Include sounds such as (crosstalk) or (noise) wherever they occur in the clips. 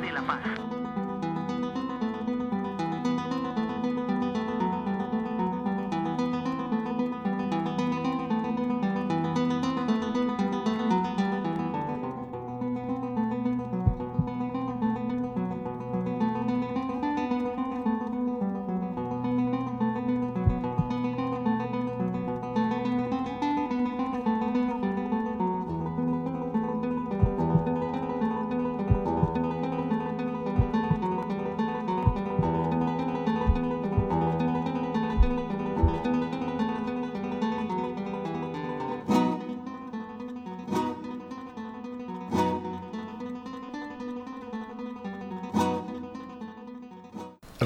De la Paz.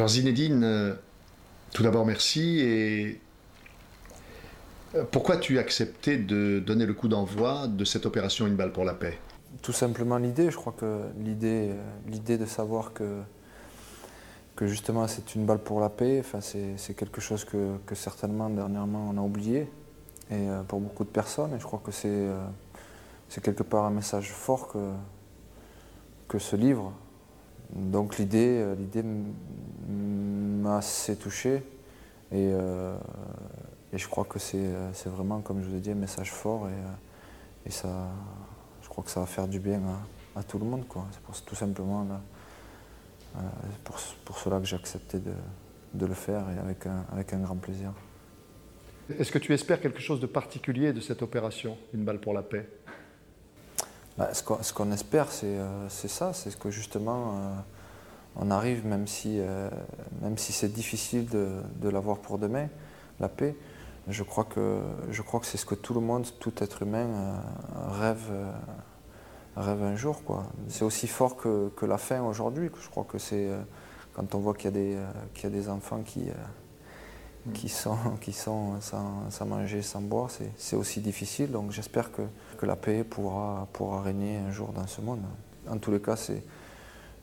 Alors Zinedine, euh, tout d'abord merci. Et euh, pourquoi tu as accepté de donner le coup d'envoi de cette opération Une balle pour la paix? Tout simplement l'idée, je crois que l'idée, euh, l'idée de savoir que, que justement c'est une balle pour la paix, enfin, c'est, quelque chose que, certainement dernièrement on a oublié et pour beaucoup de personnes. Et je crois que c'est, quelque part un message fort que, que ce livre. Donc l'idée, l'idée m'a assez touché et, euh, et, je crois que c'est, c'est vraiment, comme je vous ai dit, un message fort et, euh, et, ça, je crois que ça va faire du bien à, tout le monde. C'est tout simplement pour, pour, cela que j'ai accepté de, de, le faire et avec un, avec un grand plaisir. Est-ce que tu espères quelque chose de particulier de cette opération, Une balle pour la paix? Bah, ce qu'on espère, euh, c'est ça, c'est que justement, euh, on arrive, même si, euh, même si c'est difficile de, de l'avoir pour demain, la paix, je crois que, je crois que c'est ce que tout le monde, tout être humain rêve, rêve un jour. C'est aussi fort que, que la faim aujourd'hui. Je crois que c'est quand on voit qu'il y, y, a des enfants qui qui sont, qui sont sans, manger, sans boire, c'est aussi difficile. Donc j'espère que, que, la paix pourra, pourra régner un jour dans ce monde. En tous les cas,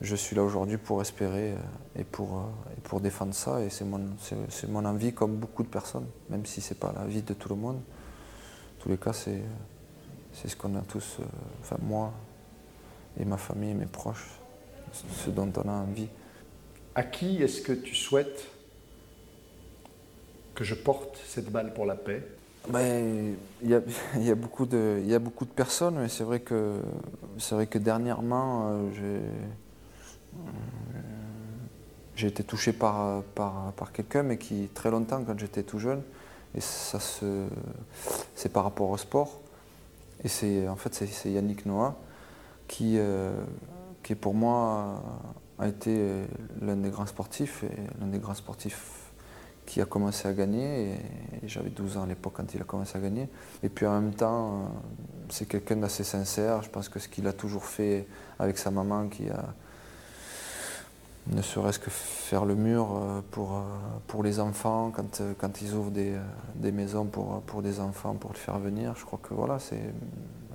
je suis là aujourd'hui pour espérer euh, et pour, euh, et pour défendre ça. Et c'est mon, mon envie, comme beaucoup de personnes, même si ce n'est pas la vie de tout le monde. En tous les cas, c'est ce qu'on a tous, euh, enfin moi et ma famille, mes proches, ce dont on a envie. À qui est-ce que tu souhaites que je porte cette balle pour la paix? Ben, il y, a, (laughs) y, a beaucoup de, il y a beaucoup de personnes, mais c'est vrai que, c'est vrai que dernièrement, j'ai, j'ai été touché par, par, par quelqu'un, mais qui, très longtemps, quand j'étais tout jeune, et ça c'est par rapport au sport. Et c'est, en fait, c'est, Yannick Noah, qui, euh, qui pour moi a été l'un des grands sportifs, et l'un des grands sportifs qui a commencé à gagner, et, j'avais 12 ans à l'époque quand il a commencé à gagner. Et puis en même temps, euh, c'est quelqu'un d'assez sincère. Je pense que ce qu'il a toujours fait avec sa maman, qui a ne serait-ce que faire le mur euh, pour, euh, pour les enfants, quand, quand ils ouvrent des, des maisons pour, pour des enfants, pour les faire venir, je crois que voilà, c'est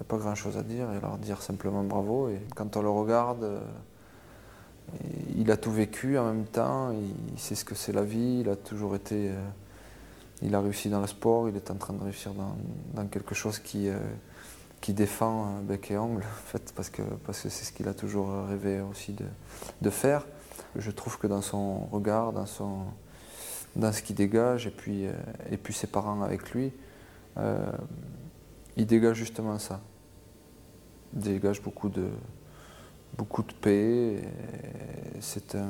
pas grand-chose à dire, et leur dire simplement bravo. Et quand on le regarde, il a tout vécu en même temps, il sait ce que c'est la vie, il a toujours été. Euh, il a réussi dans le sport, il est en train de réussir dans, quelque chose qui, euh, qui défend euh, bec et ongle, en fait, parce que parce que c'est ce qu'il a toujours rêvé aussi de, de, faire. Je trouve que dans son regard, dans, son, dans ce qu'il dégage, et puis, et puis ses parents avec lui, il dégage justement ça. Il dégage beaucoup de, beaucoup de paix. Un,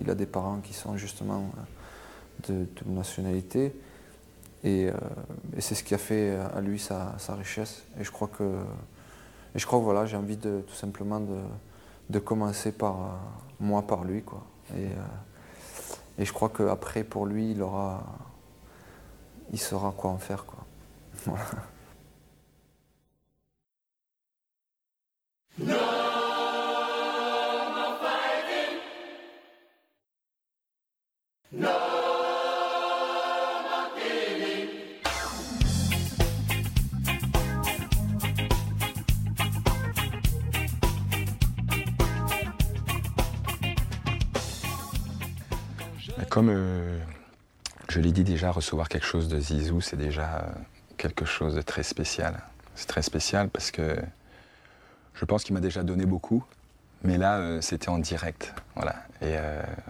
il a des parents qui sont justement de, nationalité. Et, euh, et c'est ce qui a fait à lui sa, sa, richesse. Et je crois que, et je crois que voilà, j'ai envie de, tout simplement de, de commencer par moi, par lui. Quoi. Et, euh, et je crois qu'après, pour lui, il, aura, il saura quoi en faire. Quoi. Comme euh, je l'ai dit déjà, recevoir quelque chose de Zizou, c'est déjà euh, quelque chose de très spécial. C'est très spécial parce que je pense qu'il m'a déjà donné beaucoup, mais là, euh, c'était en direct. Voilà. Et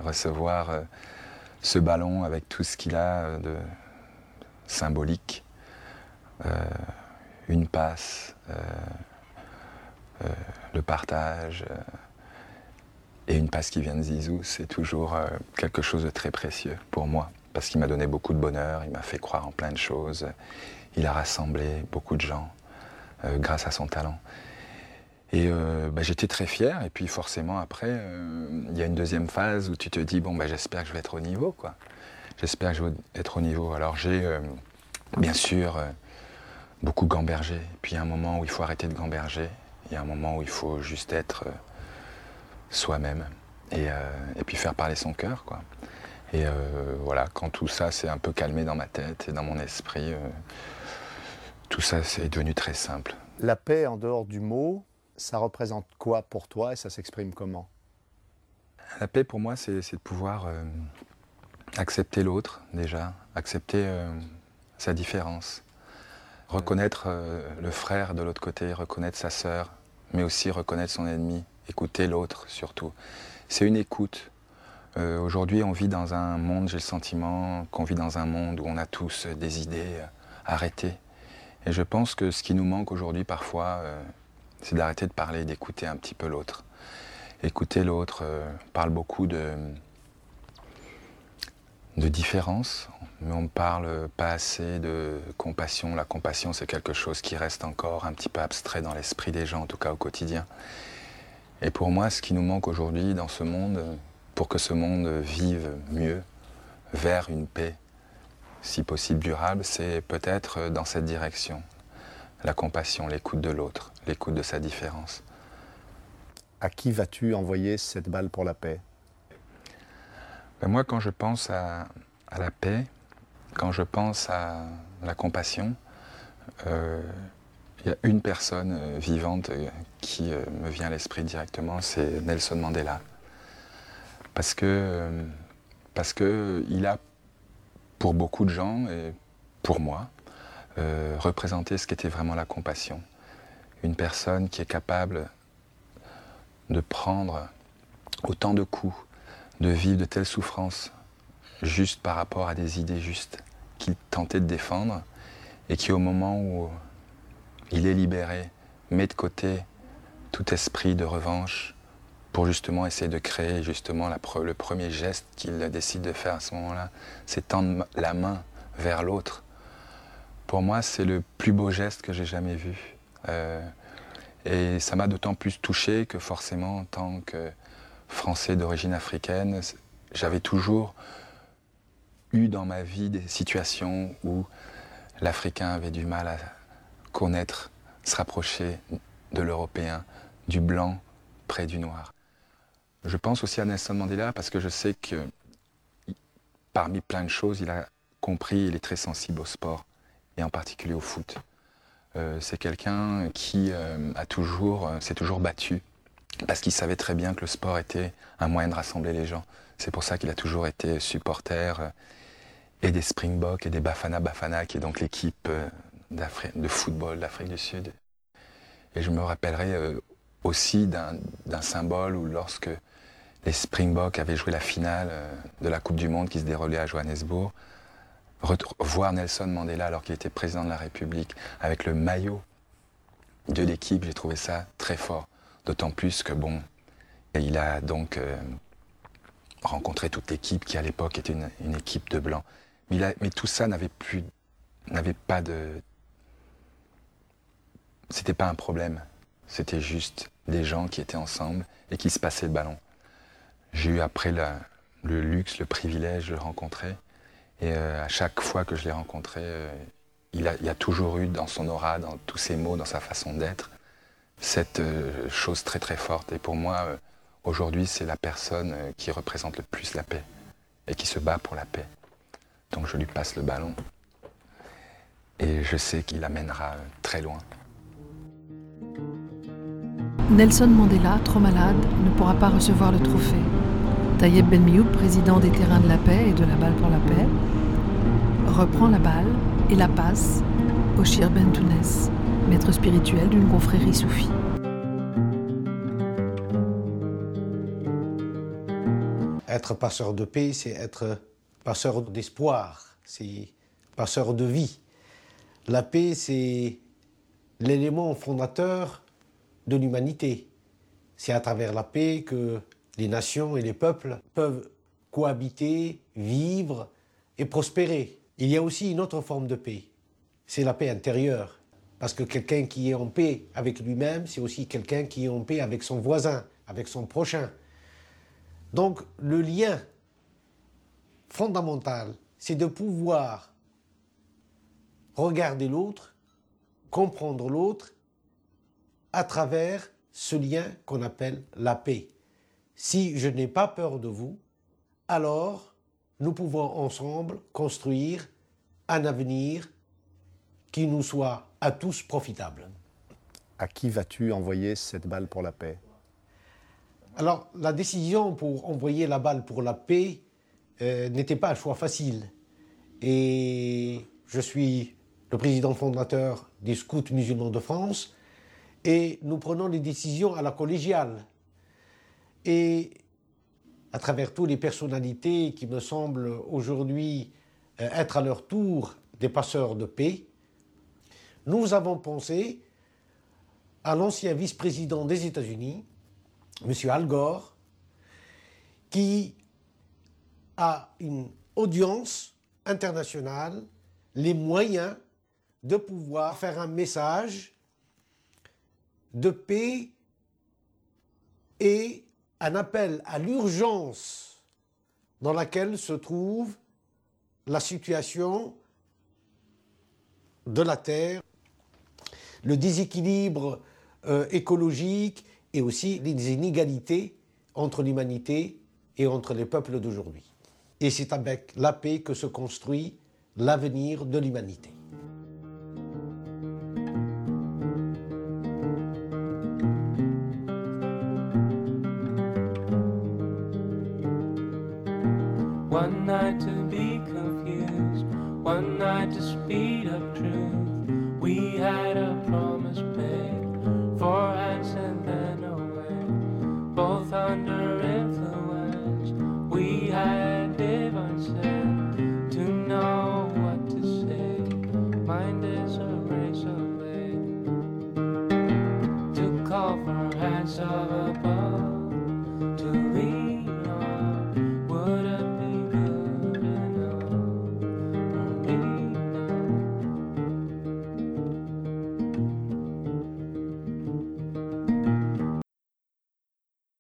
recevoir ce ballon avec tout ce qu'il a de symbolique, une passe, le partage et une passe qui vient de Zizou, c'est toujours euh, quelque chose de très précieux pour moi, parce qu'il m'a donné beaucoup de bonheur, il m'a fait croire en plein de choses, il a rassemblé beaucoup de gens euh, grâce à son talent. Et euh, bah, j'étais très fier, et puis forcément après, il y a une deuxième phase où tu te dis, bon, bah, j'espère que je vais être au niveau, quoi. J'espère que je vais être au niveau. Alors j'ai, bien sûr, beaucoup gambergé, puis il y a un moment où il faut arrêter de gamberger, il y a un moment où il faut juste être soi-même. et, et puis faire parler son cœur, quoi. Et voilà, quand tout ça s'est un peu calmé dans ma tête et dans mon esprit, tout ça c'est devenu très simple. La paix, en dehors du mot, ça représente quoi pour toi et ça s'exprime comment? La paix pour moi, c'est de pouvoir euh, accepter l'autre déjà, accepter euh, sa différence, reconnaître euh, le frère de l'autre côté, reconnaître sa sœur, mais aussi reconnaître son ennemi, écouter l'autre surtout. C'est une écoute. Aujourd'hui, on vit dans un monde, j'ai le sentiment qu'on vit dans un monde où on a tous des idées arrêtées. Et je pense que ce qui nous manque aujourd'hui parfois, c'est d'arrêter de parler, d'écouter un petit peu l'autre. Écouter l'autre euh, parle beaucoup de différence, mais on ne parle pas assez de compassion. La compassion, c'est quelque chose qui reste encore un petit peu abstrait dans l'esprit des gens, en tout cas au quotidien. Et pour moi, ce qui nous manque aujourd'hui dans ce monde, pour que ce monde vive mieux, vers une paix, si possible durable, c'est peut-être dans cette direction, la compassion, l'écoute de l'autre, l'écoute de sa différence. À qui vas-tu envoyer cette balle pour la paix? Ben Moi, quand je pense à, la paix, quand je pense à la compassion, euh, il y a une personne euh, vivante euh, qui me vient à l'esprit directement, c'est Nelson Mandela. Parce que, parce que il a, pour beaucoup de gens et pour moi, euh, représenter ce qu'était vraiment la compassion. Une personne qui est capable de prendre autant de coups, de vivre de telles souffrances, juste par rapport à des idées justes qu'il tentait de défendre, et qui au moment où il est libéré, met de côté tout esprit de revanche pour justement essayer de créer justement le premier geste qu'il décide de faire à ce moment-là, c'est tendre la main vers l'autre pour moi, c'est le plus beau geste que j'ai jamais vu. Euh, et ça m'a d'autant plus touché que forcément, en tant que Français d'origine africaine, j'avais toujours eu dans ma vie des situations où l'Africain avait du mal à connaître, se rapprocher de l'Européen, du blanc près du noir. Je pense aussi à Nelson Mandela parce que je sais que parmi plein de choses, il a compris, il est très sensible au sport et en particulier au foot. Euh, c'est quelqu'un qui euh, a toujours, euh, s'est toujours battu parce qu'il savait très bien que le sport était un moyen de rassembler les gens. C'est pour ça qu'il a toujours été supporter et des Springboks et des Bafana Bafana, qui est donc l'équipe de football d'Afrique du Sud. Et je me rappellerai aussi d'un symbole où lorsque les Springboks avaient joué la finale de la Coupe du Monde qui se déroulait à Johannesburg, voir Nelson Mandela alors qu'il était président de la République avec le maillot de l'équipe, j'ai trouvé ça très fort. D'autant plus que, bon, il a donc euh, rencontré toute l'équipe qui à l'époque était une, équipe de blancs. Mais, mais tout ça n'avait plus, n'avait pas de. C'était pas un problème. C'était juste des gens qui étaient ensemble et qui se passaient le ballon. J'ai eu après le luxe, le privilège de le rencontrer. Et euh, à chaque fois que je l'ai rencontré, euh, il, a, a toujours eu dans son aura, dans tous ses mots, dans sa façon d'être, cette euh, chose très très forte. Et pour moi, aujourd'hui, c'est la personne qui représente le plus la paix et qui se bat pour la paix. Donc je lui passe le ballon. Et je sais qu'il l'amènera très loin. Nelson Mandela, trop malade, ne pourra pas recevoir le trophée. Tayeb Ben président des terrains de la paix et de la balle pour la paix, reprend la balle et la passe au Shir Ben Tounes, maître spirituel d'une confrérie soufie. Être passeur de paix, c'est être passeur d'espoir, c'est passeur de vie. La paix, c'est l'élément fondateur de l'humanité. C'est à travers la paix que les nations et les peuples peuvent cohabiter, vivre et prospérer. Il y a aussi une autre forme de paix, c'est la paix intérieure. Parce que quelqu'un qui est en paix avec lui-même, c'est aussi quelqu'un qui est en paix avec son voisin, avec son prochain. Donc le lien fondamental, c'est de pouvoir regarder l'autre, comprendre l'autre à travers ce lien qu'on appelle la paix si je n'ai pas peur de vous, alors nous pouvons ensemble construire un avenir qui nous soit à tous profitable. À qui vas-tu envoyer cette balle pour la paix? Alors, la décision pour envoyer la balle pour la paix euh, n'était pas un choix facile. Et je suis le président fondateur des Scouts musulmans de France et nous prenons les décisions à la collégiale. Et à travers toutes les personnalités qui me semblent aujourd'hui euh, être à leur tour des passeurs de paix, nous avons pensé à l'ancien vice-président des États-Unis, M. Al Gore, qui a une audience internationale, les moyens de pouvoir faire un message de paix et un appel à l'urgence dans laquelle se trouve la situation de la Terre, le déséquilibre euh, écologique et aussi les inégalités entre l'humanité et entre les peuples d'aujourd'hui. Et c'est avec la paix que se construit l'avenir de l'humanité.